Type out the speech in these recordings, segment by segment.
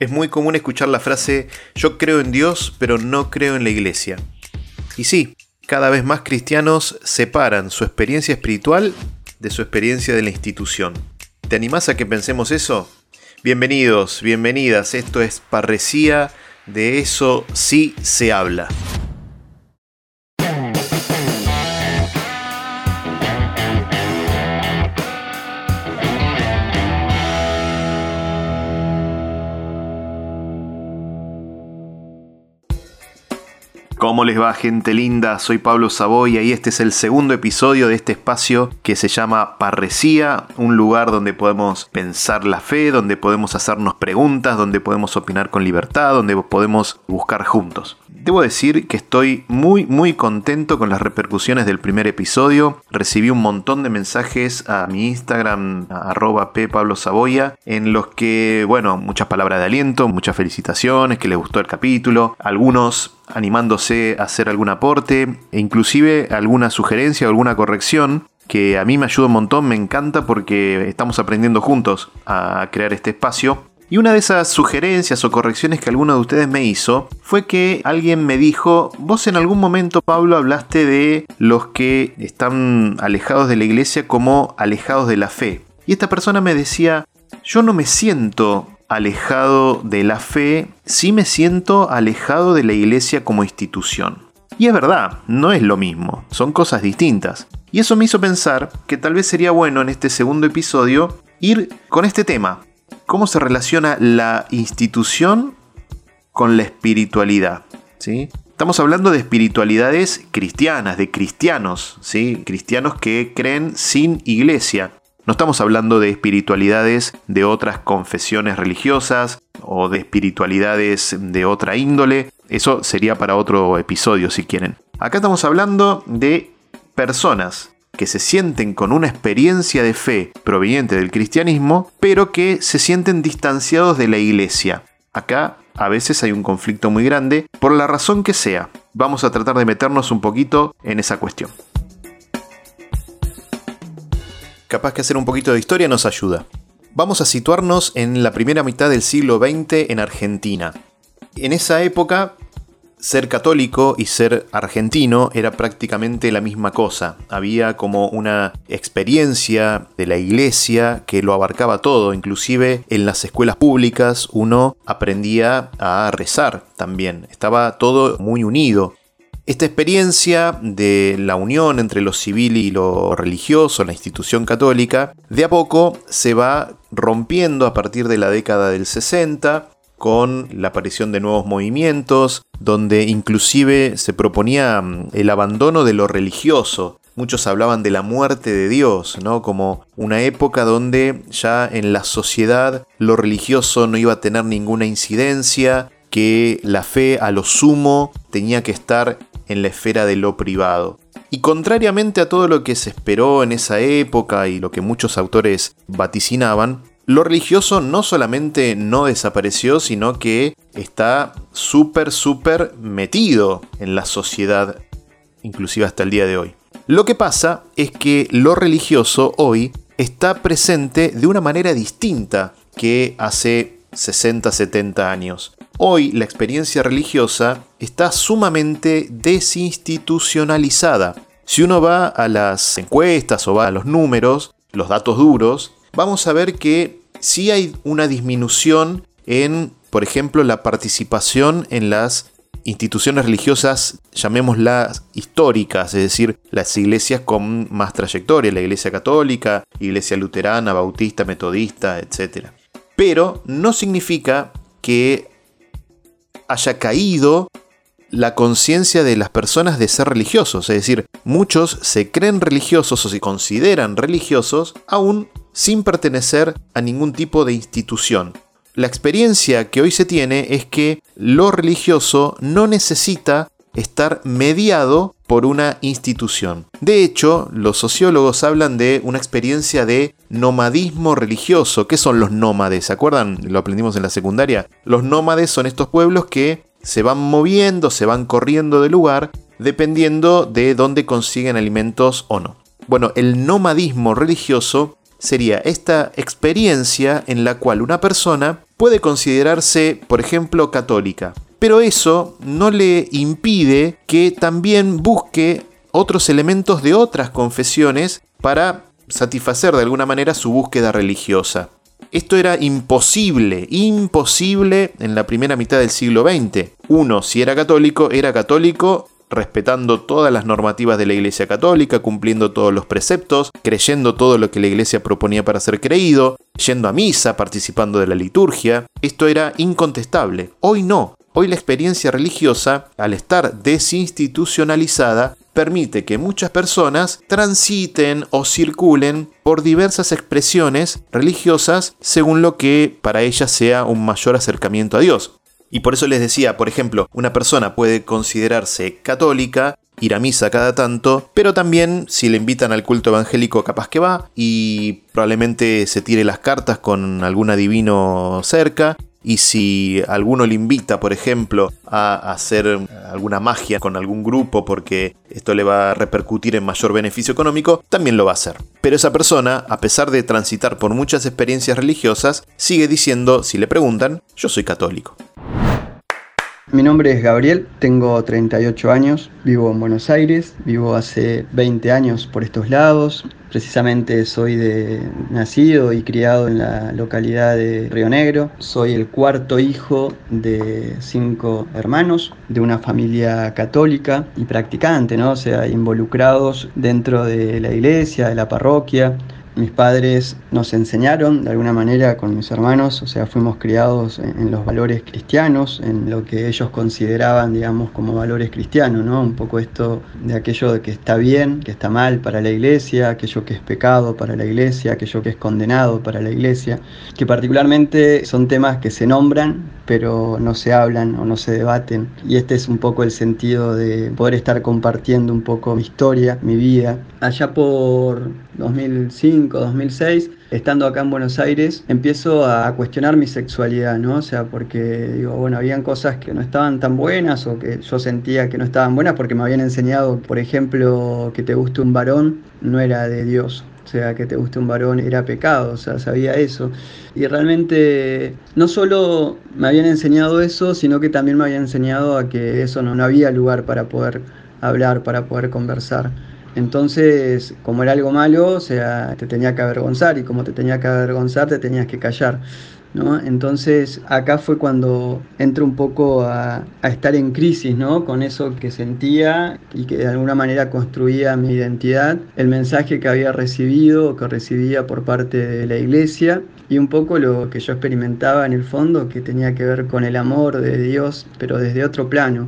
Es muy común escuchar la frase yo creo en Dios pero no creo en la iglesia. Y sí, cada vez más cristianos separan su experiencia espiritual de su experiencia de la institución. ¿Te animás a que pensemos eso? Bienvenidos, bienvenidas, esto es Parresía, de eso sí se habla. ¿Cómo les va gente linda? Soy Pablo Saboya y este es el segundo episodio de este espacio que se llama Parresía, un lugar donde podemos pensar la fe, donde podemos hacernos preguntas, donde podemos opinar con libertad, donde podemos buscar juntos. Debo decir que estoy muy muy contento con las repercusiones del primer episodio. Recibí un montón de mensajes a mi Instagram, arroba p Pablo Saboya, en los que, bueno, muchas palabras de aliento, muchas felicitaciones, que les gustó el capítulo, algunos animándose a hacer algún aporte e inclusive alguna sugerencia o alguna corrección que a mí me ayuda un montón, me encanta porque estamos aprendiendo juntos a crear este espacio. Y una de esas sugerencias o correcciones que alguno de ustedes me hizo fue que alguien me dijo, vos en algún momento Pablo hablaste de los que están alejados de la iglesia como alejados de la fe. Y esta persona me decía, yo no me siento alejado de la fe, sí me siento alejado de la iglesia como institución. Y es verdad, no es lo mismo, son cosas distintas. Y eso me hizo pensar que tal vez sería bueno en este segundo episodio ir con este tema. ¿Cómo se relaciona la institución con la espiritualidad? ¿Sí? Estamos hablando de espiritualidades cristianas, de cristianos, ¿sí? cristianos que creen sin iglesia. No estamos hablando de espiritualidades de otras confesiones religiosas o de espiritualidades de otra índole. Eso sería para otro episodio si quieren. Acá estamos hablando de personas que se sienten con una experiencia de fe proveniente del cristianismo, pero que se sienten distanciados de la iglesia. Acá a veces hay un conflicto muy grande, por la razón que sea. Vamos a tratar de meternos un poquito en esa cuestión capaz que hacer un poquito de historia nos ayuda. Vamos a situarnos en la primera mitad del siglo XX en Argentina. En esa época, ser católico y ser argentino era prácticamente la misma cosa. Había como una experiencia de la iglesia que lo abarcaba todo, inclusive en las escuelas públicas uno aprendía a rezar también. Estaba todo muy unido. Esta experiencia de la unión entre lo civil y lo religioso, la institución católica, de a poco se va rompiendo a partir de la década del 60 con la aparición de nuevos movimientos, donde inclusive se proponía mm, el abandono de lo religioso. Muchos hablaban de la muerte de Dios, ¿no? Como una época donde ya en la sociedad lo religioso no iba a tener ninguna incidencia, que la fe a lo sumo tenía que estar en la esfera de lo privado. Y contrariamente a todo lo que se esperó en esa época y lo que muchos autores vaticinaban, lo religioso no solamente no desapareció, sino que está súper, súper metido en la sociedad, inclusive hasta el día de hoy. Lo que pasa es que lo religioso hoy está presente de una manera distinta que hace 60, 70 años. Hoy la experiencia religiosa está sumamente desinstitucionalizada. Si uno va a las encuestas o va a los números, los datos duros, vamos a ver que sí hay una disminución en, por ejemplo, la participación en las instituciones religiosas, llamémoslas históricas, es decir, las iglesias con más trayectoria, la iglesia católica, iglesia luterana, bautista, metodista, etc. Pero no significa que haya caído la conciencia de las personas de ser religiosos. Es decir, muchos se creen religiosos o se consideran religiosos aún sin pertenecer a ningún tipo de institución. La experiencia que hoy se tiene es que lo religioso no necesita estar mediado por una institución. De hecho, los sociólogos hablan de una experiencia de nomadismo religioso. ¿Qué son los nómades? ¿Se acuerdan? Lo aprendimos en la secundaria. Los nómades son estos pueblos que se van moviendo, se van corriendo de lugar, dependiendo de dónde consiguen alimentos o no. Bueno, el nomadismo religioso sería esta experiencia en la cual una persona puede considerarse, por ejemplo, católica. Pero eso no le impide que también busque otros elementos de otras confesiones para satisfacer de alguna manera su búsqueda religiosa. Esto era imposible, imposible en la primera mitad del siglo XX. Uno, si era católico, era católico respetando todas las normativas de la Iglesia Católica, cumpliendo todos los preceptos, creyendo todo lo que la Iglesia proponía para ser creído, yendo a misa, participando de la liturgia. Esto era incontestable. Hoy no. Hoy la experiencia religiosa, al estar desinstitucionalizada, permite que muchas personas transiten o circulen por diversas expresiones religiosas según lo que para ellas sea un mayor acercamiento a Dios. Y por eso les decía, por ejemplo, una persona puede considerarse católica, ir a misa cada tanto, pero también si le invitan al culto evangélico capaz que va y probablemente se tire las cartas con algún adivino cerca y si alguno le invita, por ejemplo, a hacer alguna magia con algún grupo porque esto le va a repercutir en mayor beneficio económico, también lo va a hacer. Pero esa persona, a pesar de transitar por muchas experiencias religiosas, sigue diciendo, si le preguntan, yo soy católico. Mi nombre es Gabriel, tengo 38 años, vivo en Buenos Aires, vivo hace 20 años por estos lados. Precisamente soy de nacido y criado en la localidad de Río Negro. Soy el cuarto hijo de cinco hermanos de una familia católica y practicante, ¿no? O sea, involucrados dentro de la iglesia, de la parroquia mis padres nos enseñaron de alguna manera con mis hermanos, o sea, fuimos criados en, los valores cristianos, en lo que ellos consideraban, digamos, como valores cristianos, ¿no? Un poco esto de aquello de que está bien, que está mal para la iglesia, aquello que es pecado para la iglesia, aquello que es condenado para la iglesia, que particularmente son temas que se nombran, pero no se hablan o no se debaten. Y este es un poco el sentido de poder estar compartiendo un poco mi historia, mi vida. Allá por 2005, 2006, estando acá en Buenos Aires, empiezo a cuestionar mi sexualidad, ¿no? O sea, porque digo, bueno, habían cosas que no estaban tan buenas o que yo sentía que no estaban buenas porque me habían enseñado, por ejemplo, que te guste un varón no era de Dios. O sea, que te guste un varón era pecado, o sea, sabía eso. Y realmente no solo me habían enseñado eso, sino que también me habían enseñado a que eso no, no había lugar para poder hablar, para poder conversar. Entonces, como era algo malo, o sea, te tenía que avergonzar y como te tenía que avergonzar, te tenías que callar. ¿No? Entonces acá fue cuando entro un poco a, a, estar en crisis, ¿no? Con eso que sentía y que de alguna manera construía mi identidad, el mensaje que había recibido o que recibía por parte de la iglesia y un poco lo que yo experimentaba en el fondo que tenía que ver con el amor de Dios, pero desde otro plano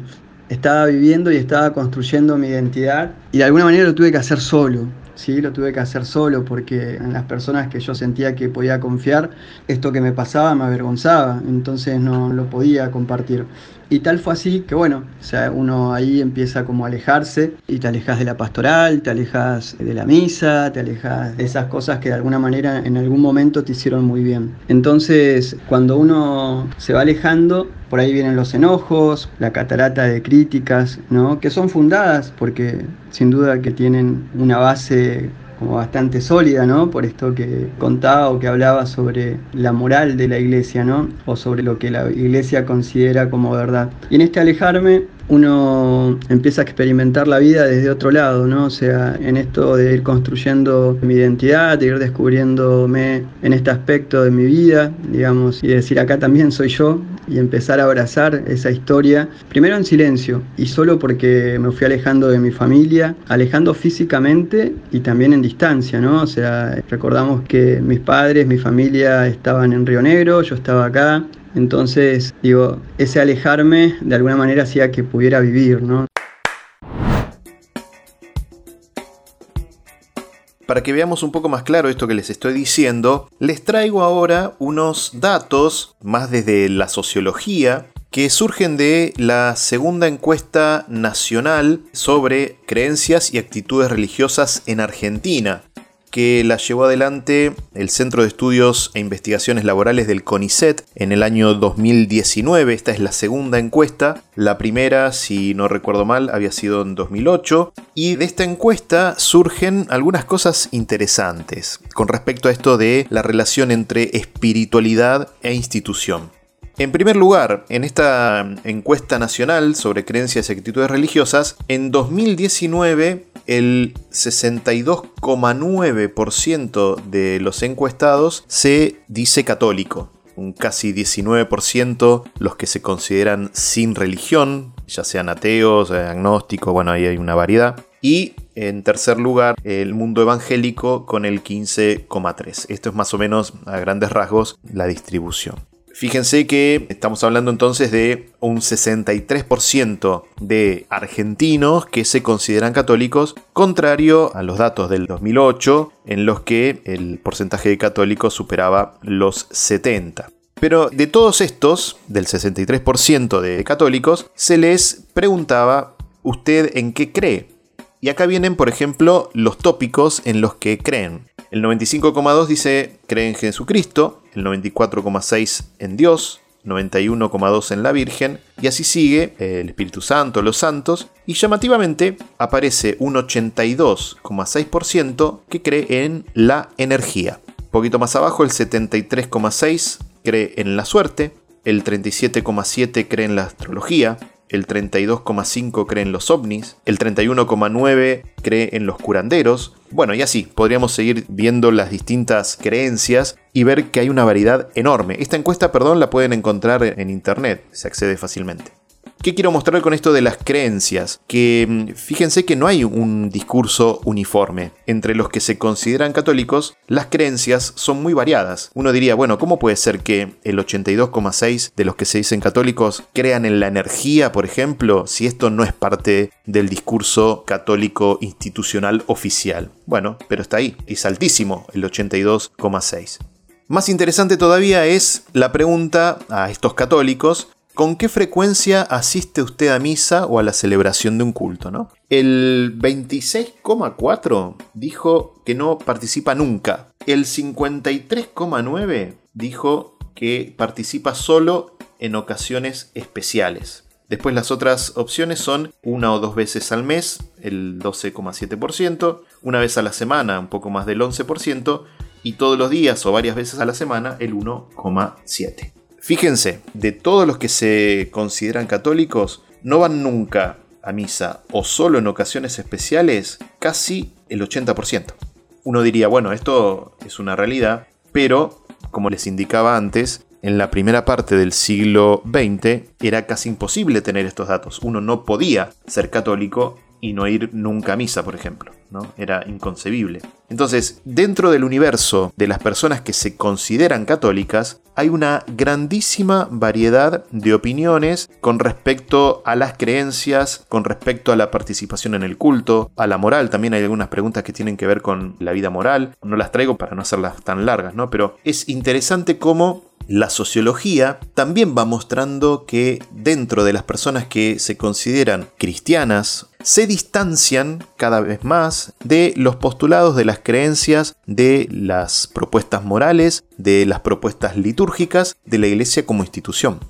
estaba viviendo y estaba construyendo mi identidad y de alguna manera lo tuve que hacer solo. Sí, lo tuve que hacer solo porque en las personas que yo sentía que podía confiar, esto que me pasaba me avergonzaba, entonces no lo podía compartir. Y tal fue así que bueno, o sea, uno ahí empieza como a alejarse y te alejas de la pastoral, te alejas de la misa, te alejas de esas cosas que de alguna manera en algún momento te hicieron muy bien. Entonces, cuando uno se va alejando, por ahí vienen los enojos, la catarata de críticas, ¿no? Que son fundadas porque sin duda que tienen una base como bastante sólida, ¿no? Por esto que contaba o que hablaba sobre la moral de la iglesia, ¿no? O sobre lo que la iglesia considera como verdad. Y en este alejarme uno empieza a experimentar la vida desde otro lado, ¿no? O sea, en esto de ir construyendo mi identidad, de ir descubriéndome en este aspecto de mi vida, digamos, y decir acá también soy yo, y empezar a abrazar esa historia, primero en silencio y solo porque me fui alejando de mi familia, alejando físicamente y también en distancia, ¿no? O sea, recordamos que mis padres, mi familia estaban en Río Negro, yo estaba acá, entonces, digo, ese alejarme de alguna manera hacía que pudiera vivir, ¿no? Para que veamos un poco más claro esto que les estoy diciendo, les traigo ahora unos datos, más desde la sociología, que surgen de la segunda encuesta nacional sobre creencias y actitudes religiosas en Argentina. Que la llevó adelante el Centro de Estudios e Investigaciones Laborales del CONICET en el año 2019. Esta es la segunda encuesta. La primera, si no recuerdo mal, había sido en 2008. Y de esta encuesta surgen algunas cosas interesantes con respecto a esto de la relación entre espiritualidad e institución. En primer lugar, en esta encuesta nacional sobre creencias y actitudes religiosas, en 2019 el 62,9% de los encuestados se dice católico. Un casi 19% los que se consideran sin religión, ya sean ateos, agnósticos, bueno, ahí hay una variedad. Y en tercer lugar, el mundo evangélico con el 15,3. Esto es más o menos a grandes rasgos la distribución. Fíjense que estamos hablando entonces de un 63% de argentinos que se consideran católicos, contrario a los datos del 2008, en los que el porcentaje de católicos superaba los 70. Pero de todos estos, del 63% de católicos, se les preguntaba, ¿usted en qué cree? Y acá vienen, por ejemplo, los tópicos en los que creen. El 95,2 dice cree en Jesucristo, el 94,6 en Dios, 91,2 en la Virgen, y así sigue el Espíritu Santo, los santos, y llamativamente aparece un 82,6% que cree en la energía. Un poquito más abajo el 73,6 cree en la suerte, el 37,7 cree en la astrología, el 32,5 cree en los ovnis, el 31,9 cree en los curanderos. Bueno, y así, podríamos seguir viendo las distintas creencias y ver que hay una variedad enorme. Esta encuesta, perdón, la pueden encontrar en internet, se accede fácilmente. ¿Qué quiero mostrar con esto de las creencias? Que mm, fíjense que no hay un discurso uniforme. Entre los que se consideran católicos, las creencias son muy variadas. Uno diría, bueno, ¿cómo puede ser que el 82,6 de los que se dicen católicos crean en la energía, por ejemplo, si esto no es parte del discurso católico institucional oficial? Bueno, pero está ahí, es altísimo el 82,6. Más interesante todavía es la pregunta a estos católicos ¿Con qué frecuencia asiste usted a misa o a la celebración de un culto? ¿no? El 26,4 dijo que no participa nunca. El 53,9 dijo que participa solo en ocasiones especiales. Después las otras opciones son una o dos veces al mes, el 12,7%, una vez a la semana, un poco más del 11%, y todos los días o varias veces a la semana, el 1,7%. Fíjense, de todos los que se consideran católicos, no van nunca a misa o solo en ocasiones especiales, casi el 80%. Uno diría, bueno, esto es una realidad, pero, como les indicaba antes, en la primera parte del siglo XX era casi imposible tener estos datos. Uno no podía ser católico y no ir nunca a misa, por ejemplo. Era inconcebible. Entonces, dentro del universo de las personas que se consideran católicas, hay una grandísima variedad de opiniones con respecto a las creencias, con respecto a la participación en el culto, a la moral. También hay algunas preguntas que tienen que ver con la vida moral. No las traigo para no hacerlas tan largas, ¿no? Pero es interesante cómo la sociología también va mostrando que dentro de las personas que se consideran cristianas se distancian cada vez más de los postulados, de las creencias, de las propuestas morales, de las propuestas litúrgicas de la iglesia como institución.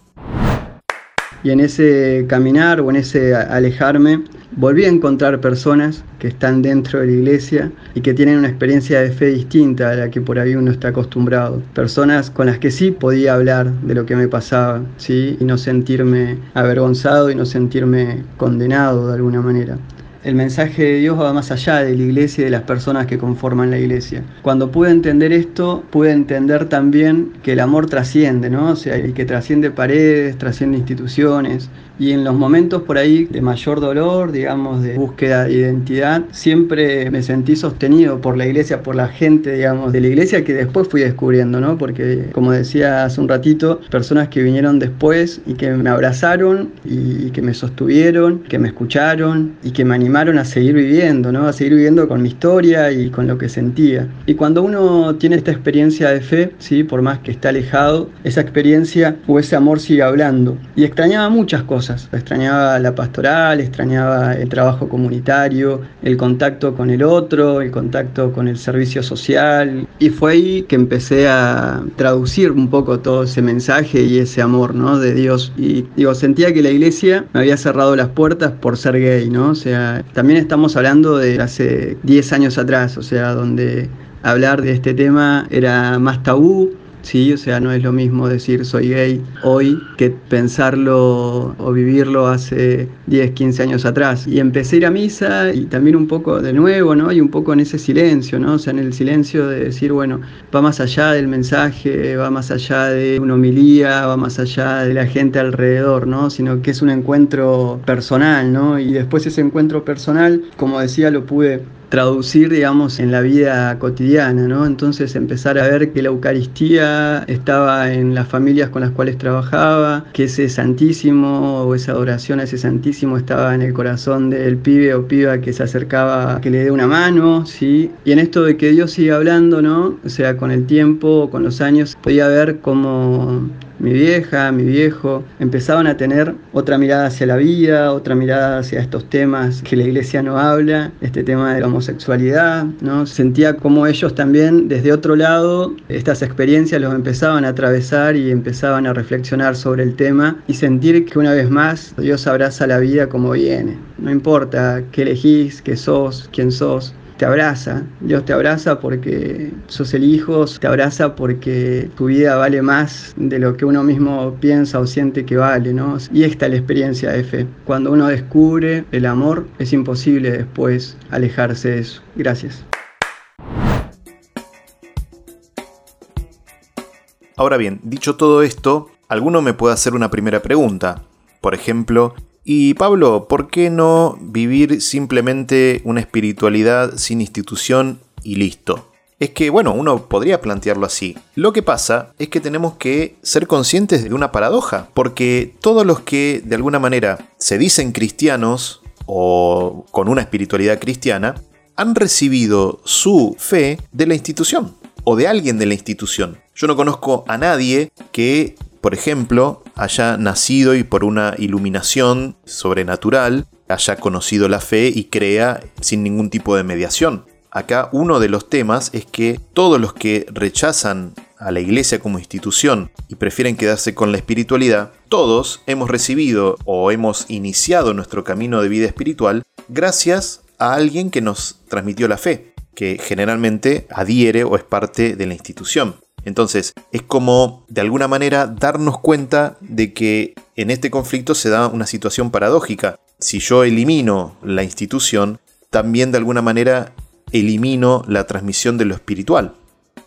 Y en ese caminar o en ese alejarme, volví a encontrar personas que están dentro de la iglesia y que tienen una experiencia de fe distinta a la que por ahí uno está acostumbrado. Personas con las que sí podía hablar de lo que me pasaba, ¿sí? Y no sentirme avergonzado y no sentirme condenado de alguna manera el mensaje de Dios va más allá de la iglesia y de las personas que conforman la iglesia. Cuando pude entender esto, pude entender también que el amor trasciende, ¿no? O sea, y que trasciende paredes, trasciende instituciones. Y en los momentos por ahí de mayor dolor, digamos, de búsqueda de identidad, siempre me sentí sostenido por la iglesia, por la gente, digamos, de la iglesia que después fui descubriendo, ¿no? Porque, como decía hace un ratito, personas que vinieron después y que me abrazaron y que me sostuvieron, que me escucharon y que me animaron a seguir viviendo, ¿no? A seguir viviendo con mi historia y con lo que sentía. Y cuando uno tiene esta experiencia de fe, ¿sí? Por más que esté alejado, esa experiencia o ese amor sigue hablando. Y extrañaba muchas cosas. Extrañaba la pastoral, extrañaba el trabajo comunitario, el contacto con el otro, el contacto con el servicio social. Y fue ahí que empecé a traducir un poco todo ese mensaje y ese amor, ¿no? De Dios. Y digo, sentía que la iglesia me había cerrado las puertas por ser gay, ¿no? O sea, también estamos hablando de hace 10 años atrás, o sea, donde hablar de este tema era más tabú, Sí, o sea, no es lo mismo decir soy gay hoy que pensarlo o vivirlo hace 10, 15 años atrás. Y empecé a ir a misa y también un poco de nuevo, ¿no? Y un poco en ese silencio, ¿no? O sea, en el silencio de decir, bueno, va más allá del mensaje, va más allá de una homilía, va más allá de la gente alrededor, ¿no? Sino que es un encuentro personal, ¿no? Y después ese encuentro personal, como decía, lo pude traducir, digamos, en la vida cotidiana, ¿no? Entonces empezar a ver que la Eucaristía estaba en las familias con las cuales trabajaba, que ese Santísimo o esa adoración a ese Santísimo estaba en el corazón del pibe o piba que se acercaba a que le dé una mano, ¿sí? Y en esto de que Dios sigue hablando, ¿no? O sea, con el tiempo, con los años, podía ver cómo mi vieja, mi viejo, empezaban a tener otra mirada hacia la vida, otra mirada hacia estos temas que la iglesia no habla, este tema de la homosexualidad, ¿no? Sentía como ellos también, desde otro lado, estas experiencias los empezaban a atravesar y empezaban a reflexionar sobre el tema y sentir que una vez más Dios abraza la vida como viene. No importa qué elegís, qué sos, quién sos, te abraza. Dios te abraza porque sos el hijo, te abraza porque tu vida vale más de lo que uno mismo piensa o siente que vale, ¿no? Y esta es la experiencia de fe. Cuando uno descubre el amor, es imposible después alejarse de eso. Gracias. Ahora bien, dicho todo esto, alguno me puede hacer una primera pregunta. Por ejemplo, y Pablo, ¿por qué no vivir simplemente una espiritualidad sin institución y listo? Es que, bueno, uno podría plantearlo así. Lo que pasa es que tenemos que ser conscientes de una paradoja, porque todos los que de alguna manera se dicen cristianos o con una espiritualidad cristiana, han recibido su fe de la institución o de alguien de la institución. Yo no conozco a nadie que por ejemplo, haya nacido y por una iluminación sobrenatural haya conocido la fe y crea sin ningún tipo de mediación. Acá uno de los temas es que todos los que rechazan a la iglesia como institución y prefieren quedarse con la espiritualidad, todos hemos recibido o hemos iniciado nuestro camino de vida espiritual gracias a alguien que nos transmitió la fe, que generalmente adhiere o es parte de la institución. Entonces, es como de alguna manera darnos cuenta de que en este conflicto se da una situación paradójica. Si yo elimino la institución, también de alguna manera elimino la transmisión de lo espiritual.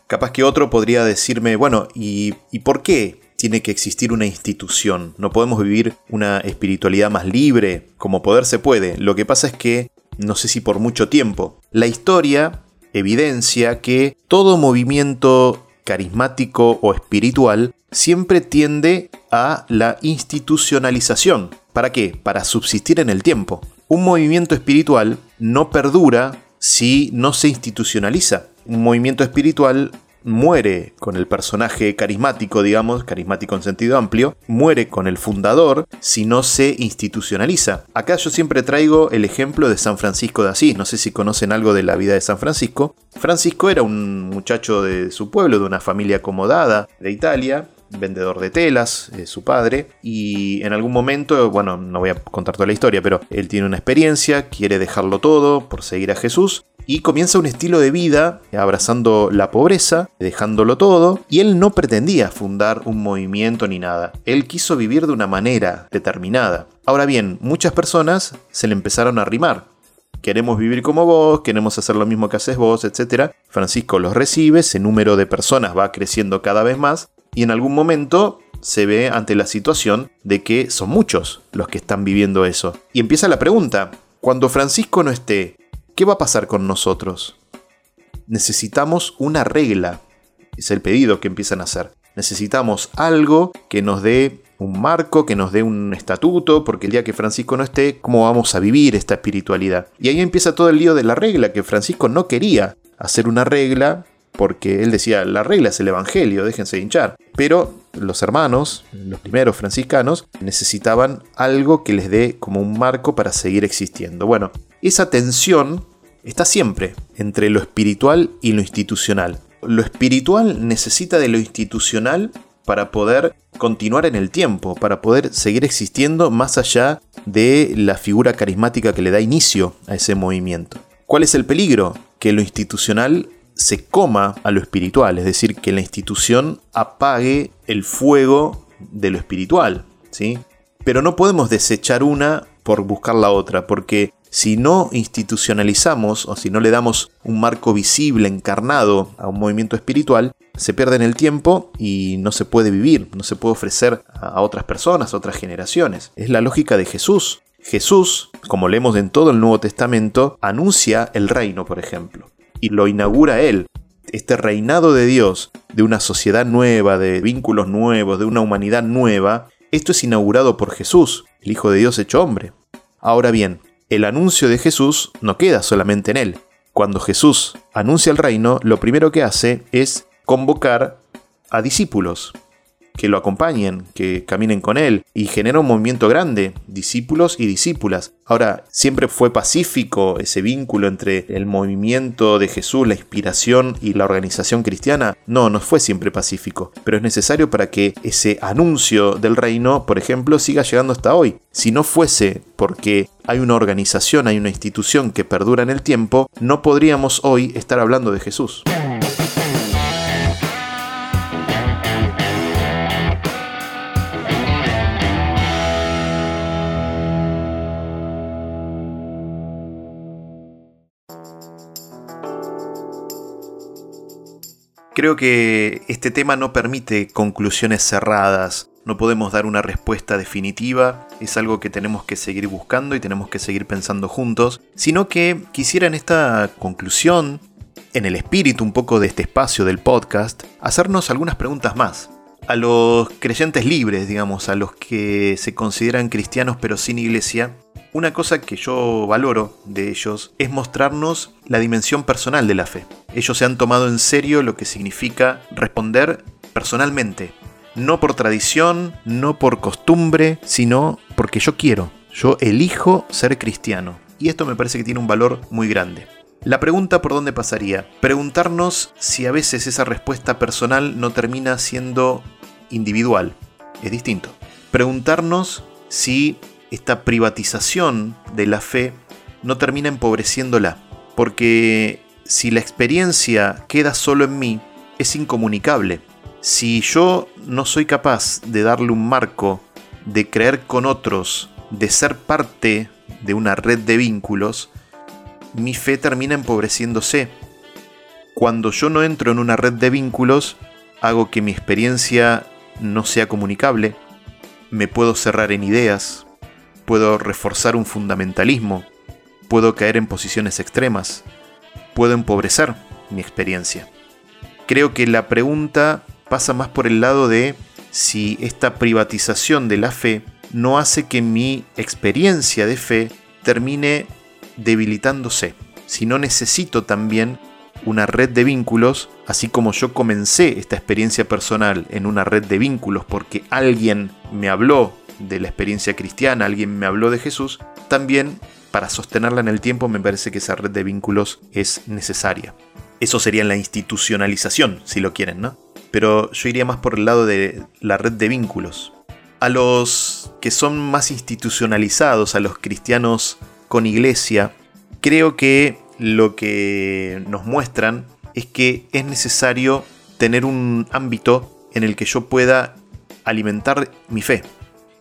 Capaz que otro podría decirme, bueno, ¿y, ¿y por qué tiene que existir una institución? ¿No podemos vivir una espiritualidad más libre? Como poder se puede. Lo que pasa es que, no sé si por mucho tiempo, la historia evidencia que todo movimiento carismático o espiritual siempre tiende a la institucionalización. ¿Para qué? Para subsistir en el tiempo. Un movimiento espiritual no perdura si no se institucionaliza. Un movimiento espiritual muere con el personaje carismático, digamos, carismático en sentido amplio, muere con el fundador si no se institucionaliza. Acá yo siempre traigo el ejemplo de San Francisco de Asís, no sé si conocen algo de la vida de San Francisco. Francisco era un muchacho de su pueblo, de una familia acomodada de Italia, vendedor de telas, eh, su padre, y en algún momento, bueno, no voy a contar toda la historia, pero él tiene una experiencia, quiere dejarlo todo por seguir a Jesús, y comienza un estilo de vida abrazando la pobreza, dejándolo todo, y él no pretendía fundar un movimiento ni nada, él quiso vivir de una manera determinada. Ahora bien, muchas personas se le empezaron a arrimar, queremos vivir como vos, queremos hacer lo mismo que haces vos, etc. Francisco los recibe, ese número de personas va creciendo cada vez más y en algún momento se ve ante la situación de que son muchos los que están viviendo eso. Y empieza la pregunta, cuando Francisco no esté, ¿qué va a pasar con nosotros? Necesitamos una regla, es el pedido que empiezan a hacer. Necesitamos algo que nos dé un marco, que nos dé un estatuto, porque el día que Francisco no esté, ¿cómo vamos a vivir esta espiritualidad? Y ahí empieza todo el lío de la regla, que Francisco no quería hacer una regla porque él decía, la regla es el Evangelio, déjense hinchar. Pero los hermanos, los primeros franciscanos, necesitaban algo que les dé como un marco para seguir existiendo. Bueno, esa tensión está siempre entre lo espiritual y lo institucional. Lo espiritual necesita de lo institucional para poder continuar en el tiempo, para poder seguir existiendo más allá de la figura carismática que le da inicio a ese movimiento. ¿Cuál es el peligro? Que lo institucional se coma a lo espiritual, es decir, que la institución apague el fuego de lo espiritual, ¿sí? Pero no podemos desechar una por buscar la otra, porque si no institucionalizamos o si no le damos un marco visible, encarnado a un movimiento espiritual, se pierde en el tiempo y no se puede vivir, no se puede ofrecer a otras personas, a otras generaciones. Es la lógica de Jesús. Jesús, como leemos en todo el Nuevo Testamento, anuncia el reino, por ejemplo y lo inaugura él. Este reinado de Dios, de una sociedad nueva, de vínculos nuevos, de una humanidad nueva, esto es inaugurado por Jesús, el Hijo de Dios hecho hombre. Ahora bien, el anuncio de Jesús no queda solamente en él. Cuando Jesús anuncia el reino, lo primero que hace es convocar a discípulos, que lo acompañen, que caminen con él y genera un movimiento grande, discípulos y discípulas. Ahora, siempre fue pacífico ese vínculo entre el movimiento de Jesús, la inspiración y la organización cristiana. No, no fue siempre pacífico, pero es necesario para que ese anuncio del reino, por ejemplo, siga llegando hasta hoy. Si no fuese porque hay una organización, hay una institución que perdura en el tiempo, no podríamos hoy estar hablando de Jesús. Creo que este tema no permite conclusiones cerradas, no podemos dar una respuesta definitiva, es algo que tenemos que seguir buscando y tenemos que seguir pensando juntos, sino que quisiera en esta conclusión, en el espíritu un poco de este espacio del podcast, hacernos algunas preguntas más. A los creyentes libres, digamos, a los que se consideran cristianos pero sin iglesia, una cosa que yo valoro de ellos es mostrarnos la dimensión personal de la fe. Ellos se han tomado en serio lo que significa responder personalmente, no por tradición, no por costumbre, sino porque yo quiero, yo elijo ser cristiano. Y esto me parece que tiene un valor muy grande. La pregunta por dónde pasaría. Preguntarnos si a veces esa respuesta personal no termina siendo individual. Es distinto. Preguntarnos si esta privatización de la fe no termina empobreciéndola, porque si la experiencia queda solo en mí, es incomunicable. Si yo no soy capaz de darle un marco, de creer con otros, de ser parte de una red de vínculos, mi fe termina empobreciéndose. Cuando yo no entro en una red de vínculos, hago que mi experiencia no sea comunicable, me puedo cerrar en ideas, puedo reforzar un fundamentalismo, puedo caer en posiciones extremas, puedo empobrecer mi experiencia. Creo que la pregunta pasa más por el lado de si esta privatización de la fe no hace que mi experiencia de fe termine debilitándose, si no necesito también una red de vínculos, así como yo comencé esta experiencia personal en una red de vínculos porque alguien me habló de la experiencia cristiana, alguien me habló de Jesús, también para sostenerla en el tiempo me parece que esa red de vínculos es necesaria. Eso sería la institucionalización, si lo quieren, ¿no? Pero yo iría más por el lado de la red de vínculos. A los que son más institucionalizados, a los cristianos con iglesia, creo que lo que nos muestran es que es necesario tener un ámbito en el que yo pueda alimentar mi fe,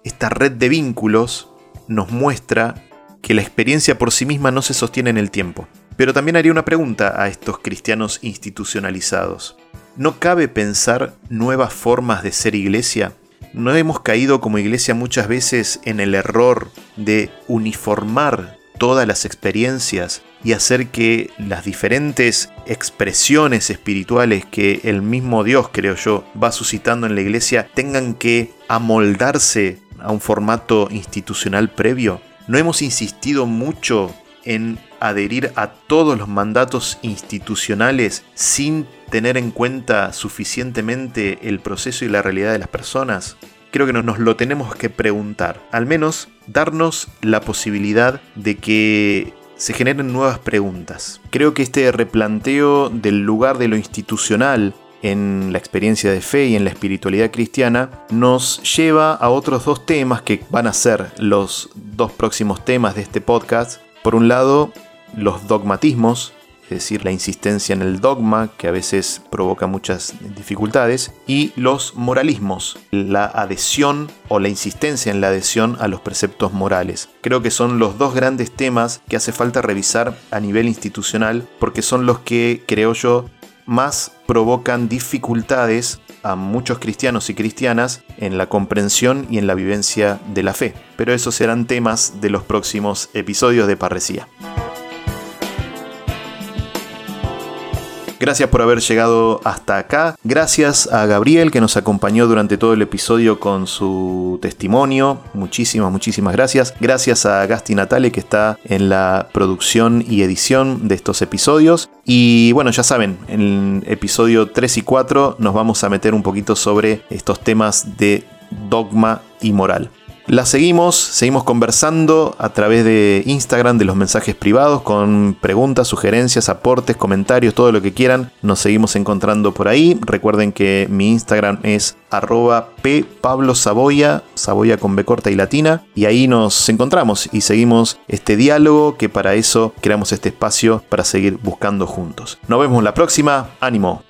esta red de vínculos nos muestra que la experiencia por sí misma no se sostiene en el tiempo. Pero también haría una pregunta a estos cristianos institucionalizados. ¿No cabe pensar nuevas formas de ser iglesia? ¿No hemos caído como iglesia muchas veces en el error de uniformar todas las experiencias y hacer que las diferentes expresiones espirituales que el mismo Dios, creo yo, va suscitando en la iglesia tengan que amoldarse a un formato institucional previo? ¿No hemos insistido mucho en adherir a todos los mandatos institucionales sin tener en cuenta suficientemente el proceso y la realidad de las personas? Creo que nos lo tenemos que preguntar. Al menos darnos la posibilidad de que se generen nuevas preguntas. Creo que este replanteo del lugar de lo institucional en la experiencia de fe y en la espiritualidad cristiana nos lleva a otros dos temas que van a ser los dos próximos temas de este podcast. Por un lado, los dogmatismos, es decir, la insistencia en el dogma, que a veces provoca muchas dificultades, y los moralismos, la adhesión o la insistencia en la adhesión a los preceptos morales. Creo que son los dos grandes temas que hace falta revisar a nivel institucional, porque son los que, creo yo, más provocan dificultades a muchos cristianos y cristianas en la comprensión y en la vivencia de la fe. Pero esos serán temas de los próximos episodios de Parresía. Gracias por haber llegado hasta acá. Gracias a Gabriel que nos acompañó durante todo el episodio con su testimonio. Muchísimas, muchísimas gracias. Gracias a Gasti Natale que está en la producción y edición de estos episodios. Y bueno, ya saben, en episodio 3 y 4 nos vamos a meter un poquito sobre estos temas de dogma y moral. La seguimos, seguimos conversando a través de Instagram, de los mensajes privados, con preguntas, sugerencias, aportes, comentarios, todo lo que quieran. Nos seguimos encontrando por ahí. Recuerden que mi Instagram es arroba p Pablo Saboya, Saboya con B corta y latina. Y ahí nos encontramos y seguimos este diálogo que para eso creamos este espacio para seguir buscando juntos. Nos vemos la próxima. Ánimo.